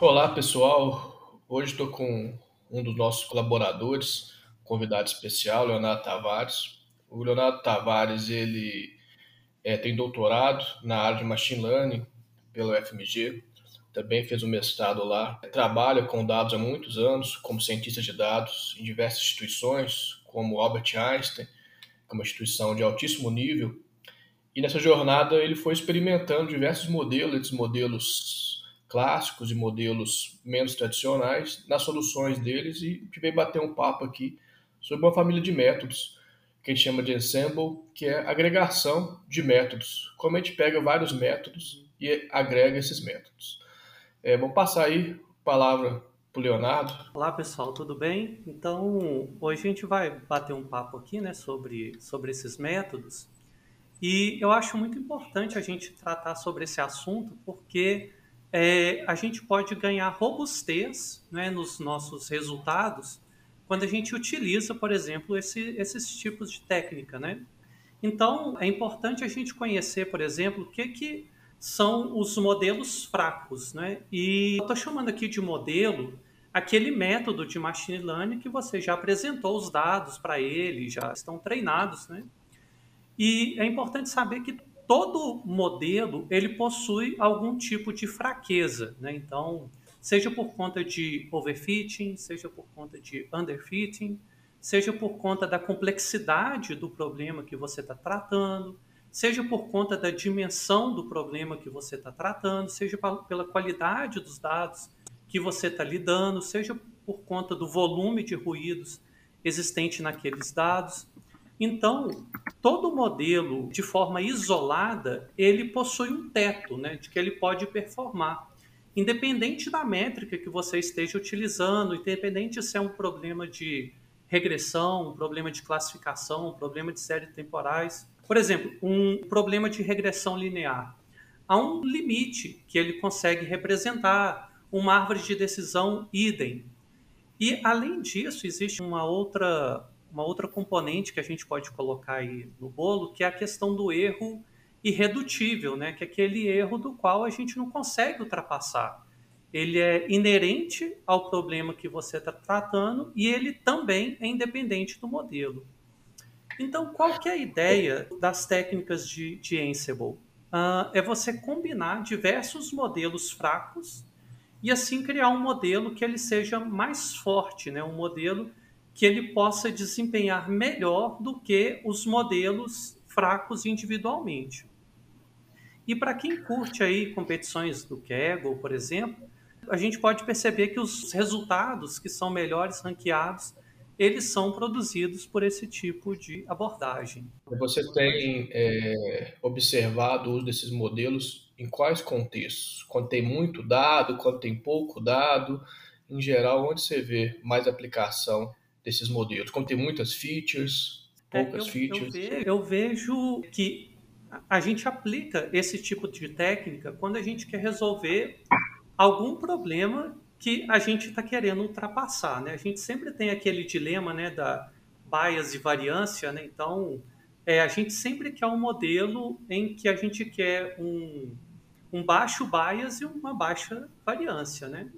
Olá, pessoal. Hoje estou com um dos nossos colaboradores, convidado especial, Leonardo Tavares. O Leonardo Tavares ele é, tem doutorado na área de Machine Learning pelo FMG, também fez um mestrado lá. Trabalha com dados há muitos anos como cientista de dados em diversas instituições, como Albert Einstein, que é uma instituição de altíssimo nível. E nessa jornada ele foi experimentando diversos modelos, esses modelos clássicos e modelos menos tradicionais nas soluções deles e gente veio bater um papo aqui sobre uma família de métodos que a gente chama de ensemble, que é agregação de métodos. Como a gente pega vários métodos e agrega esses métodos. É, passar aí a palavra para o Leonardo. Olá pessoal, tudo bem? Então hoje a gente vai bater um papo aqui né, sobre, sobre esses métodos e eu acho muito importante a gente tratar sobre esse assunto porque é, a gente pode ganhar robustez né, nos nossos resultados quando a gente utiliza, por exemplo, esse, esses tipos de técnica. Né? Então, é importante a gente conhecer, por exemplo, o que, que são os modelos fracos. Né? E eu estou chamando aqui de modelo aquele método de machine learning que você já apresentou os dados para ele, já estão treinados. Né? E é importante saber que todo modelo ele possui algum tipo de fraqueza, né? Então, seja por conta de overfitting, seja por conta de underfitting, seja por conta da complexidade do problema que você está tratando, seja por conta da dimensão do problema que você está tratando, seja pela qualidade dos dados que você está lidando, seja por conta do volume de ruídos existente naqueles dados. Então, todo modelo, de forma isolada, ele possui um teto né, de que ele pode performar. Independente da métrica que você esteja utilizando, independente se é um problema de regressão, um problema de classificação, um problema de séries temporais. Por exemplo, um problema de regressão linear. Há um limite que ele consegue representar, uma árvore de decisão idem. E, além disso, existe uma outra uma outra componente que a gente pode colocar aí no bolo, que é a questão do erro irredutível, né? que é aquele erro do qual a gente não consegue ultrapassar. Ele é inerente ao problema que você está tratando e ele também é independente do modelo. Então, qual que é a ideia das técnicas de, de Ansible? Uh, é você combinar diversos modelos fracos e assim criar um modelo que ele seja mais forte, né? um modelo que ele possa desempenhar melhor do que os modelos fracos individualmente. E para quem curte aí competições do Kaggle, por exemplo, a gente pode perceber que os resultados que são melhores ranqueados, eles são produzidos por esse tipo de abordagem. Você tem é, observado o uso desses modelos em quais contextos? Quando tem muito dado, quando tem pouco dado? Em geral, onde você vê mais aplicação desses modelos? Como tem muitas features, poucas é, eu, features? Eu vejo, eu vejo que a gente aplica esse tipo de técnica quando a gente quer resolver algum problema que a gente está querendo ultrapassar, né? A gente sempre tem aquele dilema, né, da bias e variância, né? Então, é, a gente sempre quer um modelo em que a gente quer um, um baixo bias e uma baixa variância, né?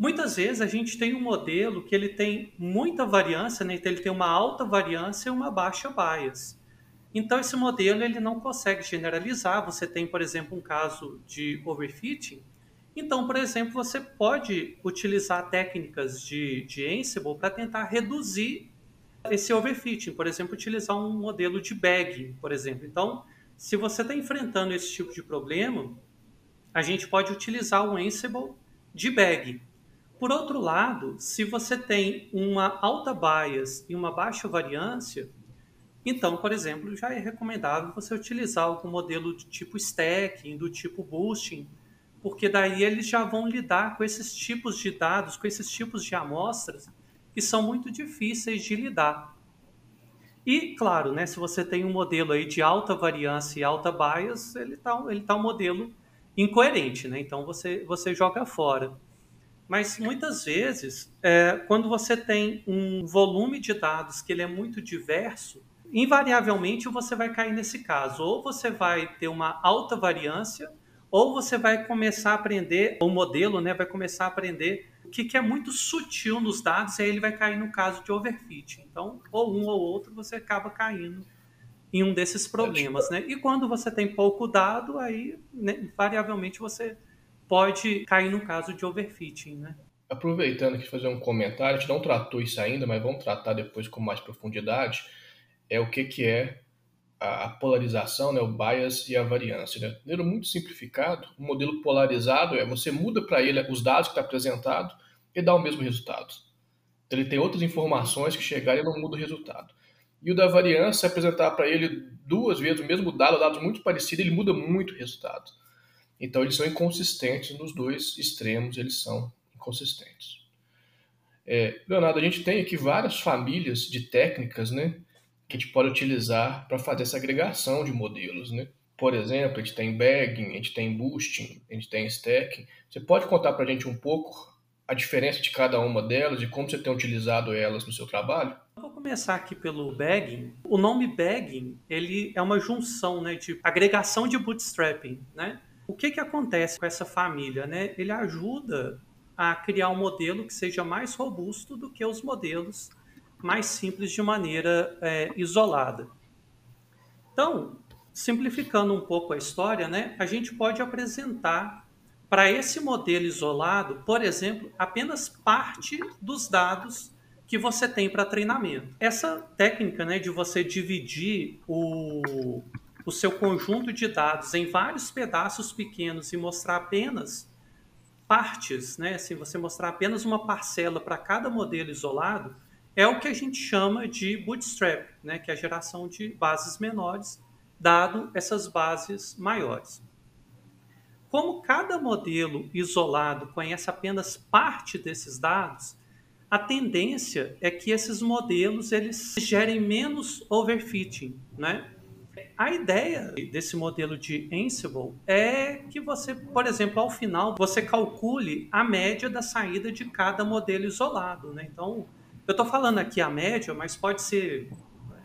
Muitas vezes a gente tem um modelo que ele tem muita variância, né? então ele tem uma alta variância e uma baixa bias. Então esse modelo ele não consegue generalizar. Você tem, por exemplo, um caso de overfitting. Então, por exemplo, você pode utilizar técnicas de, de Ansible para tentar reduzir esse overfitting. Por exemplo, utilizar um modelo de bag, por exemplo. Então, se você está enfrentando esse tipo de problema, a gente pode utilizar o Ansible de bag. Por outro lado, se você tem uma alta bias e uma baixa variância, então, por exemplo, já é recomendável você utilizar algum modelo de tipo stacking, do tipo boosting, porque daí eles já vão lidar com esses tipos de dados, com esses tipos de amostras que são muito difíceis de lidar. E, claro, né, se você tem um modelo aí de alta variância e alta bias, ele está ele tá um modelo incoerente, né? então você, você joga fora. Mas muitas vezes, é, quando você tem um volume de dados que ele é muito diverso, invariavelmente você vai cair nesse caso. Ou você vai ter uma alta variância, ou você vai começar a aprender, o modelo né, vai começar a aprender o que, que é muito sutil nos dados, e aí ele vai cair no caso de overfit. Então, ou um ou outro, você acaba caindo em um desses problemas. Né? E quando você tem pouco dado, aí né, variavelmente você pode cair no caso de overfitting. Né? Aproveitando aqui fazer um comentário, a gente não tratou isso ainda, mas vamos tratar depois com mais profundidade, é o que, que é a polarização, né, o bias e a variância. Né? De muito simplificado, o um modelo polarizado é você muda para ele os dados que está apresentado e dá o mesmo resultado. Então, ele tem outras informações que chegarem e não muda o resultado. E o da variância, apresentar para ele duas vezes o mesmo dado, dados muito parecidos, ele muda muito o resultado. Então, eles são inconsistentes nos dois extremos, eles são inconsistentes. É, Leonardo, a gente tem aqui várias famílias de técnicas, né? que a gente pode utilizar para fazer essa agregação de modelos, né? Por exemplo, a gente tem bagging, a gente tem boosting, a gente tem stacking. Você pode contar para a gente um pouco a diferença de cada uma delas e como você tem utilizado elas no seu trabalho? Vou começar aqui pelo bagging. O nome bagging ele é uma junção né, de agregação de bootstrapping. Né? O que, que acontece com essa família? Né? Ele ajuda a criar um modelo que seja mais robusto do que os modelos mais simples de maneira é, isolada. Então, simplificando um pouco a história, né, a gente pode apresentar para esse modelo isolado, por exemplo, apenas parte dos dados que você tem para treinamento. Essa técnica né, de você dividir o, o seu conjunto de dados em vários pedaços pequenos e mostrar apenas partes, né, assim, você mostrar apenas uma parcela para cada modelo isolado, é o que a gente chama de bootstrap, né, que é a geração de bases menores, dado essas bases maiores. Como cada modelo isolado conhece apenas parte desses dados, a tendência é que esses modelos eles gerem menos overfitting, né? A ideia desse modelo de Ansible é que você, por exemplo, ao final, você calcule a média da saída de cada modelo isolado, né? Então, eu estou falando aqui a média, mas pode ser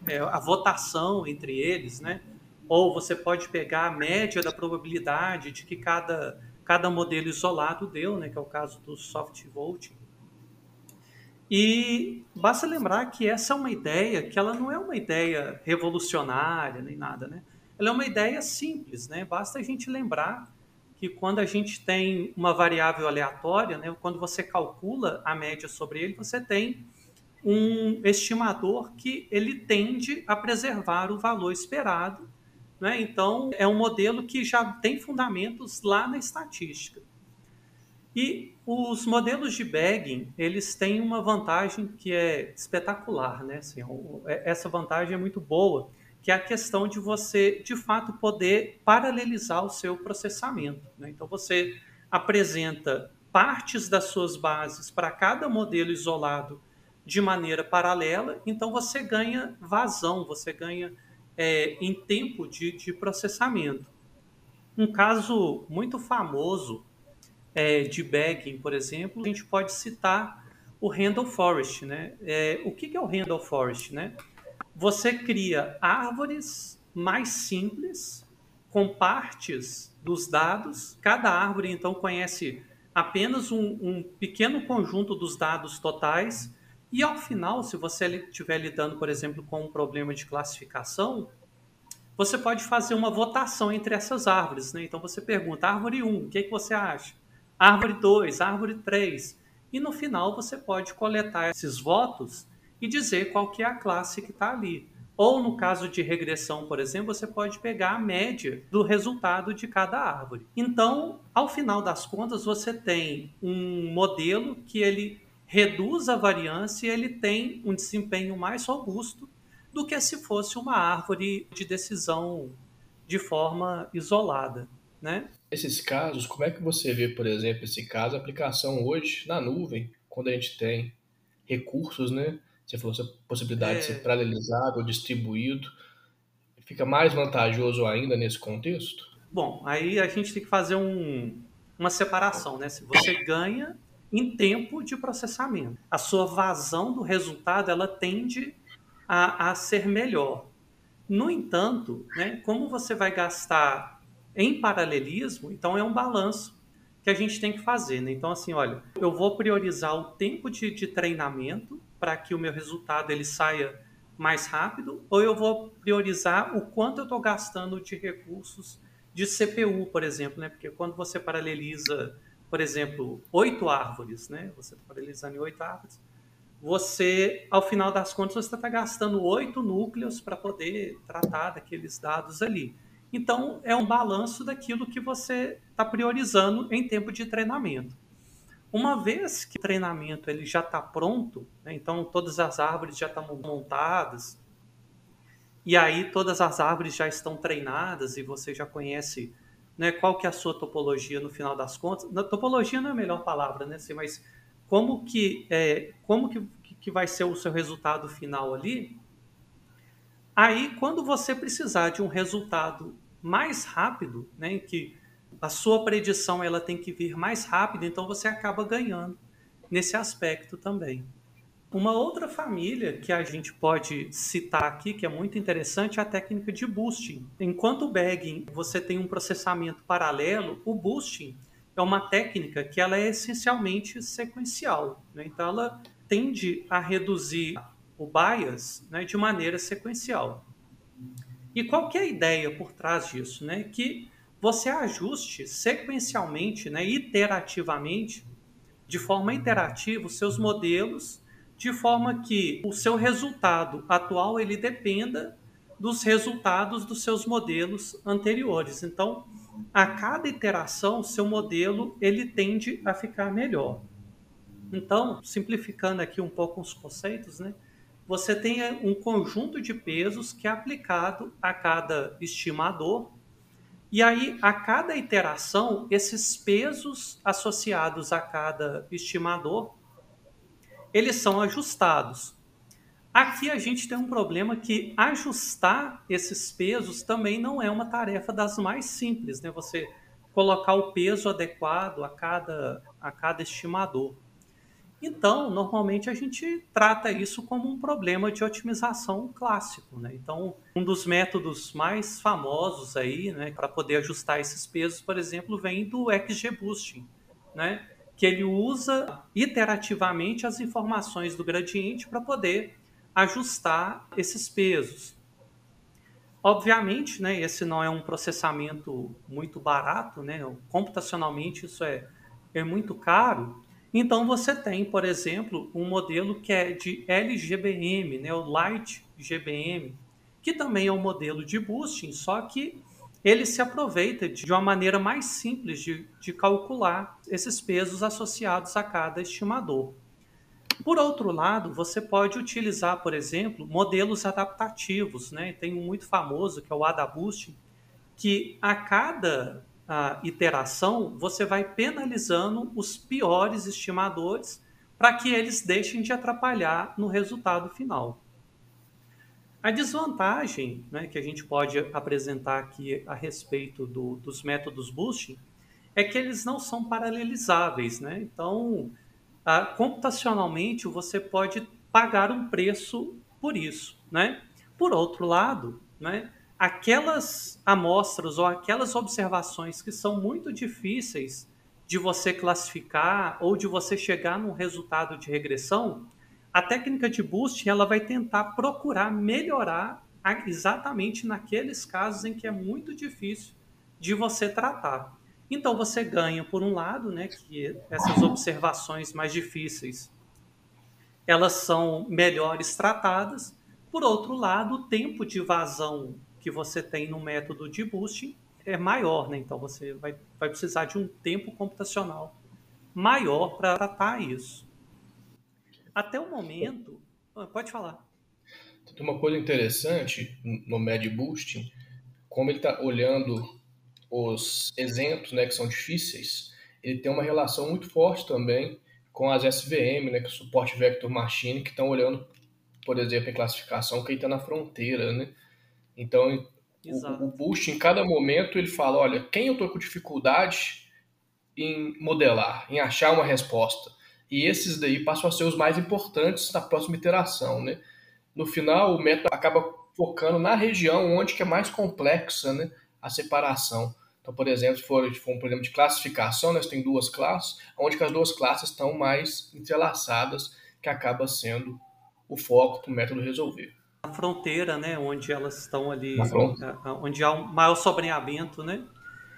é, a votação entre eles, né? Ou você pode pegar a média da probabilidade de que cada, cada modelo isolado deu, né? Que é o caso do soft voting. E basta lembrar que essa é uma ideia que ela não é uma ideia revolucionária nem nada, né? Ela é uma ideia simples, né? Basta a gente lembrar que quando a gente tem uma variável aleatória, né, quando você calcula a média sobre ele, você tem um estimador que ele tende a preservar o valor esperado. Né? Então, é um modelo que já tem fundamentos lá na estatística. E os modelos de bagging, eles têm uma vantagem que é espetacular, né? Assim, é, essa vantagem é muito boa, que é a questão de você, de fato, poder paralelizar o seu processamento. Né? Então, você apresenta partes das suas bases para cada modelo isolado de maneira paralela, então você ganha vazão, você ganha é, em tempo de, de, processamento. Um caso muito famoso é, de bagging, por exemplo, a gente pode citar o Randall Forest. Né? É, o que, é o Randall Forest? Né? Você cria árvores mais simples, com partes dos dados. Cada árvore, então, conhece apenas um, um pequeno conjunto dos dados totais e ao final, se você estiver lidando, por exemplo, com um problema de classificação, você pode fazer uma votação entre essas árvores. Né? Então você pergunta, árvore 1, o que, é que você acha? Árvore 2, árvore 3. E no final você pode coletar esses votos e dizer qual que é a classe que está ali. Ou no caso de regressão, por exemplo, você pode pegar a média do resultado de cada árvore. Então, ao final das contas, você tem um modelo que ele reduz a variância e ele tem um desempenho mais robusto do que se fosse uma árvore de decisão de forma isolada, né? Esses casos, como é que você vê, por exemplo, esse caso, a aplicação hoje na nuvem, quando a gente tem recursos, né? Você falou essa possibilidade é... de ser paralelizado ou distribuído, fica mais vantajoso ainda nesse contexto? Bom, aí a gente tem que fazer um, uma separação, né? Se você ganha em tempo de processamento. A sua vazão do resultado ela tende a, a ser melhor. No entanto, né, como você vai gastar em paralelismo, então é um balanço que a gente tem que fazer. Né? Então, assim, olha, eu vou priorizar o tempo de, de treinamento para que o meu resultado ele saia mais rápido, ou eu vou priorizar o quanto eu estou gastando de recursos de CPU, por exemplo, né? Porque quando você paraleliza, por exemplo, oito árvores, né? Você está paralelizando em oito árvores, você, ao final das contas, você está gastando oito núcleos para poder tratar daqueles dados ali. Então, é um balanço daquilo que você está priorizando em tempo de treinamento. Uma vez que o treinamento ele já está pronto, né, então todas as árvores já estão montadas, e aí todas as árvores já estão treinadas e você já conhece né, qual que é a sua topologia no final das contas. Na, topologia não é a melhor palavra, né? Assim, mas como que, é, como que, que vai ser o seu resultado final ali? Aí, quando você precisar de um resultado mais rápido, né, que a sua predição ela tem que vir mais rápido, então você acaba ganhando nesse aspecto também. Uma outra família que a gente pode citar aqui, que é muito interessante, é a técnica de boosting. Enquanto o bagging você tem um processamento paralelo, o boosting é uma técnica que ela é essencialmente sequencial. Né? Então ela tende a reduzir o bias né, de maneira sequencial. E qual que é a ideia por trás disso? Né? Que você ajuste sequencialmente, né, iterativamente, de forma interativa, os seus modelos, de forma que o seu resultado atual ele dependa dos resultados dos seus modelos anteriores. Então, a cada iteração, seu modelo ele tende a ficar melhor. Então, simplificando aqui um pouco os conceitos, né? Você tem um conjunto de pesos que é aplicado a cada estimador e aí, a cada iteração, esses pesos associados a cada estimador, eles são ajustados. Aqui a gente tem um problema que ajustar esses pesos também não é uma tarefa das mais simples, né? Você colocar o peso adequado a cada, a cada estimador. Então, normalmente a gente trata isso como um problema de otimização clássico. Né? Então, um dos métodos mais famosos aí, né, para poder ajustar esses pesos, por exemplo, vem do XGBoosting, né? que ele usa iterativamente as informações do gradiente para poder ajustar esses pesos. Obviamente, né, esse não é um processamento muito barato, né? computacionalmente isso é, é muito caro, então você tem, por exemplo, um modelo que é de LGBM, né, o Light GBM, que também é um modelo de boosting, só que ele se aproveita de uma maneira mais simples de, de calcular esses pesos associados a cada estimador. Por outro lado, você pode utilizar, por exemplo, modelos adaptativos. Né? Tem um muito famoso que é o AdaBoosting, que a cada a iteração, você vai penalizando os piores estimadores para que eles deixem de atrapalhar no resultado final. A desvantagem né, que a gente pode apresentar aqui a respeito do, dos métodos boosting é que eles não são paralelizáveis. Né? Então, computacionalmente, você pode pagar um preço por isso. Né? Por outro lado, né, aquelas amostras ou aquelas observações que são muito difíceis de você classificar ou de você chegar num resultado de regressão, a técnica de boosting ela vai tentar procurar melhorar exatamente naqueles casos em que é muito difícil de você tratar. Então você ganha por um lado, né, que essas observações mais difíceis elas são melhores tratadas. Por outro lado, o tempo de vazão que você tem no método de boosting é maior, né? Então você vai, vai precisar de um tempo computacional maior para tratar isso. Até o momento, ah, pode falar. Uma coisa interessante no Med Boosting, como ele está olhando os exemplos, né, que são difíceis, ele tem uma relação muito forte também com as SVM, né, que é o Suporte Vector Machine, que estão olhando, por exemplo, em classificação que está na fronteira, né? Então, o, o Boost, em cada momento, ele fala: olha, quem eu estou com dificuldade em modelar, em achar uma resposta. E esses daí passam a ser os mais importantes na próxima iteração. Né? No final, o método acaba focando na região onde que é mais complexa né, a separação. Então, por exemplo, se for, se for um problema de classificação, nós temos duas classes, onde as duas classes estão mais entrelaçadas, que acaba sendo o foco para o método resolver. A fronteira, né, onde elas estão ali, onde há um maior sobreamento, né?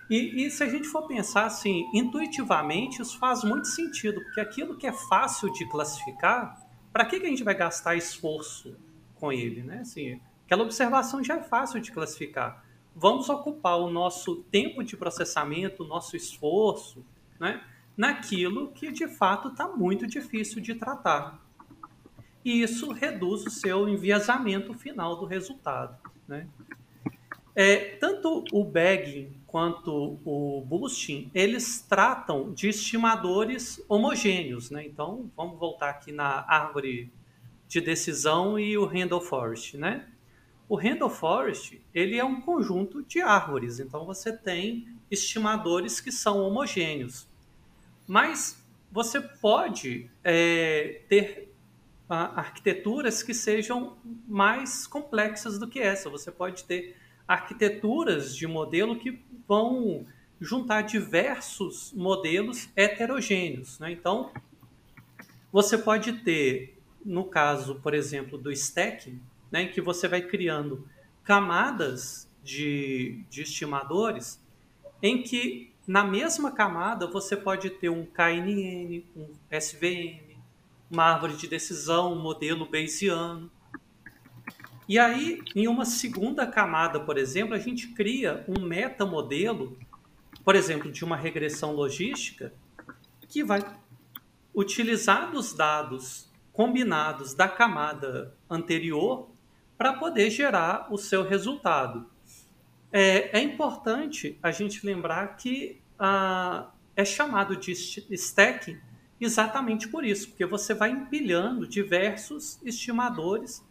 E, e, se a gente for pensar assim, intuitivamente, isso faz muito sentido, porque aquilo que é fácil de classificar, para que, que a gente vai gastar esforço com ele, né? Assim, aquela observação já é fácil de classificar. Vamos ocupar o nosso tempo de processamento, o nosso esforço, né? Naquilo que de fato está muito difícil de tratar. E isso reduz o seu enviesamento final do resultado, né? É, tanto o bagging quanto o boosting, eles tratam de estimadores homogêneos. Né? Então, vamos voltar aqui na árvore de decisão e o Randall Forest. Né? O Randall Forest ele é um conjunto de árvores, então você tem estimadores que são homogêneos. Mas você pode é, ter arquiteturas que sejam mais complexas do que essa. Você pode ter arquiteturas de modelo que vão juntar diversos modelos heterogêneos. Né? Então, você pode ter, no caso, por exemplo, do stacking, né, em que você vai criando camadas de, de estimadores, em que na mesma camada você pode ter um KNN, um SVM, uma árvore de decisão, um modelo Bayesiano. E aí, em uma segunda camada, por exemplo, a gente cria um metamodelo, por exemplo, de uma regressão logística, que vai utilizar os dados combinados da camada anterior para poder gerar o seu resultado. É, é importante a gente lembrar que ah, é chamado de stacking exatamente por isso, porque você vai empilhando diversos estimadores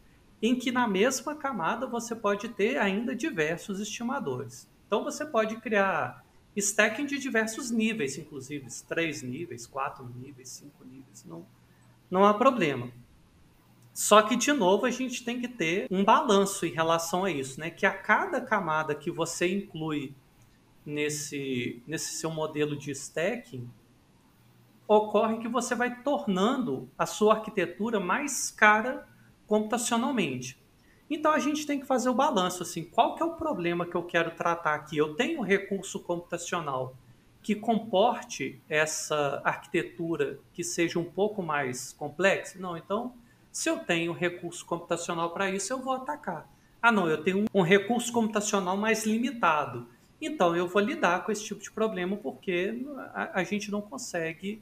em que na mesma camada você pode ter ainda diversos estimadores. Então você pode criar stacking de diversos níveis, inclusive três níveis, quatro níveis, cinco níveis, não, não há problema. Só que, de novo, a gente tem que ter um balanço em relação a isso, né? Que a cada camada que você inclui nesse, nesse seu modelo de stacking, ocorre que você vai tornando a sua arquitetura mais cara computacionalmente. Então a gente tem que fazer o balanço assim, qual que é o problema que eu quero tratar aqui? Eu tenho recurso computacional que comporte essa arquitetura que seja um pouco mais complexa? Não, então se eu tenho recurso computacional para isso, eu vou atacar. Ah, não, eu tenho um recurso computacional mais limitado. Então eu vou lidar com esse tipo de problema porque a, a gente não consegue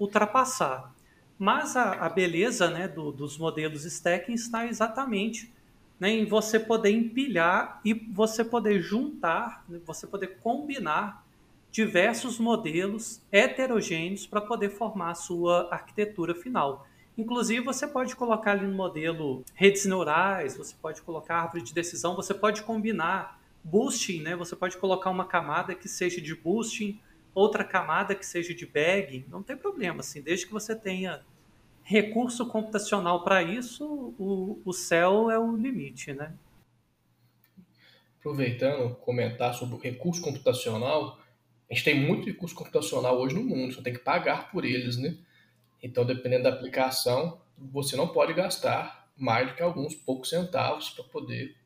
ultrapassar. Mas a, a beleza né, do, dos modelos stacking está exatamente né, em você poder empilhar e você poder juntar, né, você poder combinar diversos modelos heterogêneos para poder formar a sua arquitetura final. Inclusive, você pode colocar ali no modelo redes neurais, você pode colocar árvore de decisão, você pode combinar boosting, né? Você pode colocar uma camada que seja de boosting, outra camada que seja de bag, não tem problema, assim, desde que você tenha recurso computacional para isso, o, o céu é o limite, né? Aproveitando, comentar sobre o recurso computacional, a gente tem muito recurso computacional hoje no mundo, só tem que pagar por eles, né? Então, dependendo da aplicação, você não pode gastar mais do que alguns poucos centavos para poder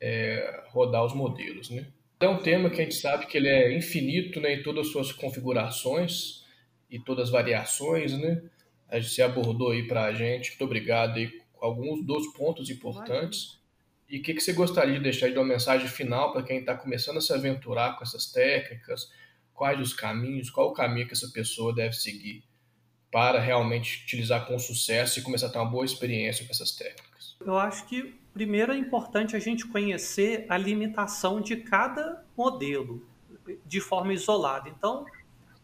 é, rodar os modelos, né? É um tema que a gente sabe que ele é infinito né, em todas as suas configurações e todas as variações, né? Você abordou aí para a gente, muito obrigado aí com alguns dos pontos importantes. E o que, que você gostaria de deixar de uma mensagem final para quem está começando a se aventurar com essas técnicas? Quais os caminhos? Qual o caminho que essa pessoa deve seguir para realmente utilizar com sucesso e começar a ter uma boa experiência com essas técnicas? Eu acho que primeiro é importante a gente conhecer a limitação de cada modelo de forma isolada. Então,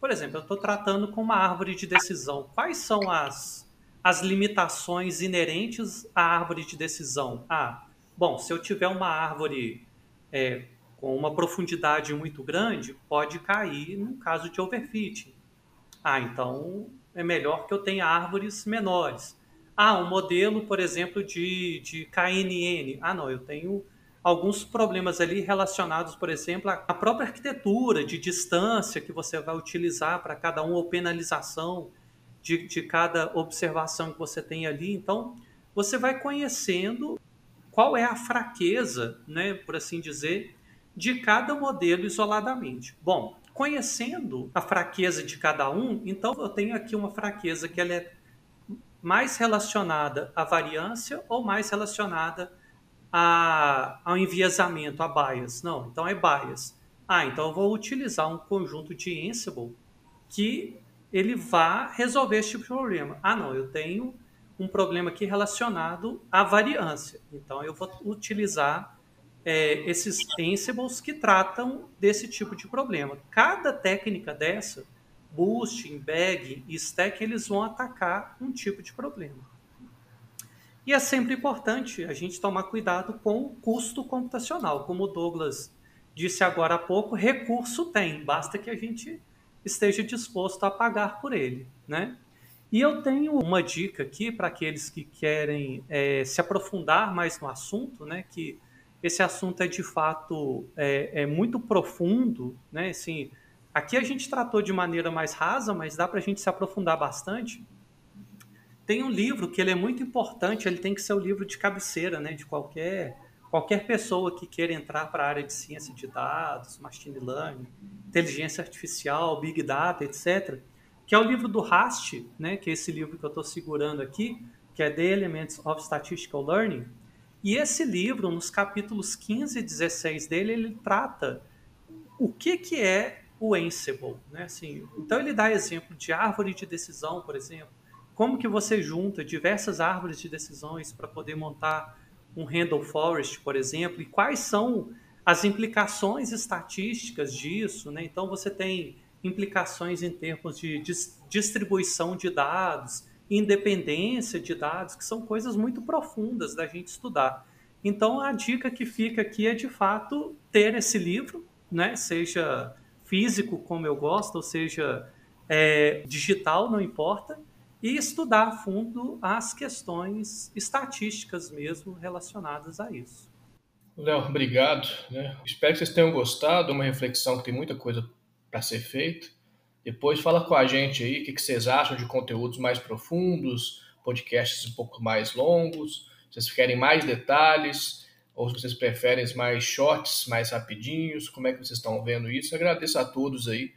por exemplo, eu estou tratando com uma árvore de decisão. Quais são as, as limitações inerentes à árvore de decisão? Ah, bom, se eu tiver uma árvore é, com uma profundidade muito grande, pode cair no caso de overfitting. Ah, então é melhor que eu tenha árvores menores. Ah, um modelo, por exemplo, de, de KNN. Ah, não, eu tenho alguns problemas ali relacionados, por exemplo, à própria arquitetura, de distância que você vai utilizar para cada um, ou penalização de, de cada observação que você tem ali. Então, você vai conhecendo qual é a fraqueza, né, por assim dizer, de cada modelo isoladamente. Bom, conhecendo a fraqueza de cada um, então eu tenho aqui uma fraqueza que ela é mais relacionada à variância ou mais relacionada a, ao enviesamento, a bias. Não, então é bias. Ah, então eu vou utilizar um conjunto de Ansible que ele vá resolver esse tipo problema. Ah, não, eu tenho um problema aqui relacionado à variância. Então eu vou utilizar é, esses Ansibles que tratam desse tipo de problema. Cada técnica dessa, Boost, Embed e Stack, eles vão atacar um tipo de problema. E é sempre importante a gente tomar cuidado com o custo computacional. Como o Douglas disse agora há pouco, recurso tem, basta que a gente esteja disposto a pagar por ele. Né? E eu tenho uma dica aqui para aqueles que querem é, se aprofundar mais no assunto, né? que esse assunto é de fato é, é muito profundo. Né? Assim, aqui a gente tratou de maneira mais rasa, mas dá para a gente se aprofundar bastante tem um livro que ele é muito importante, ele tem que ser o livro de cabeceira, né, de qualquer qualquer pessoa que queira entrar para a área de ciência de dados, machine learning, inteligência artificial, big data, etc. Que é o livro do Rast, né, que é esse livro que eu estou segurando aqui, que é The Elements of Statistical Learning. E esse livro, nos capítulos 15 e 16 dele, ele trata o que, que é o Ansible. Né? Assim, então ele dá exemplo de árvore de decisão, por exemplo, como que você junta diversas árvores de decisões para poder montar um Handle Forest, por exemplo, e quais são as implicações estatísticas disso, né? Então você tem implicações em termos de dis distribuição de dados, independência de dados, que são coisas muito profundas da gente estudar. Então a dica que fica aqui é de fato ter esse livro, né? Seja físico como eu gosto, ou seja é, digital, não importa e estudar a fundo as questões estatísticas mesmo relacionadas a isso. Léo, obrigado. Né? Espero que vocês tenham gostado, uma reflexão que tem muita coisa para ser feita. Depois fala com a gente aí o que, vocês acham de conteúdos mais profundos, podcasts um pouco mais longos, vocês querem mais detalhes, ou se vocês preferem mais shorts, mais rapidinhos, como é que vocês estão vendo isso. agradeço a todos aí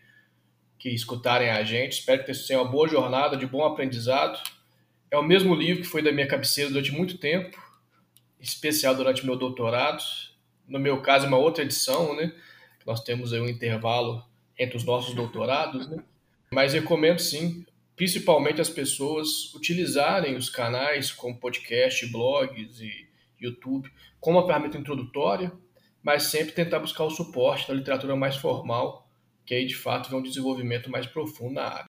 que escutarem a gente. Espero que tenha uma boa jornada, de bom aprendizado. É o mesmo livro que foi da minha cabeceira durante muito tempo, especial durante meu doutorado. No meu caso, é uma outra edição, né? Nós temos aí um intervalo entre os nossos doutorados, né? Mas recomendo sim, principalmente as pessoas utilizarem os canais como podcast, blogs e YouTube como uma ferramenta introdutória, mas sempre tentar buscar o suporte da literatura mais formal que aí de fato vê um desenvolvimento mais profundo na área.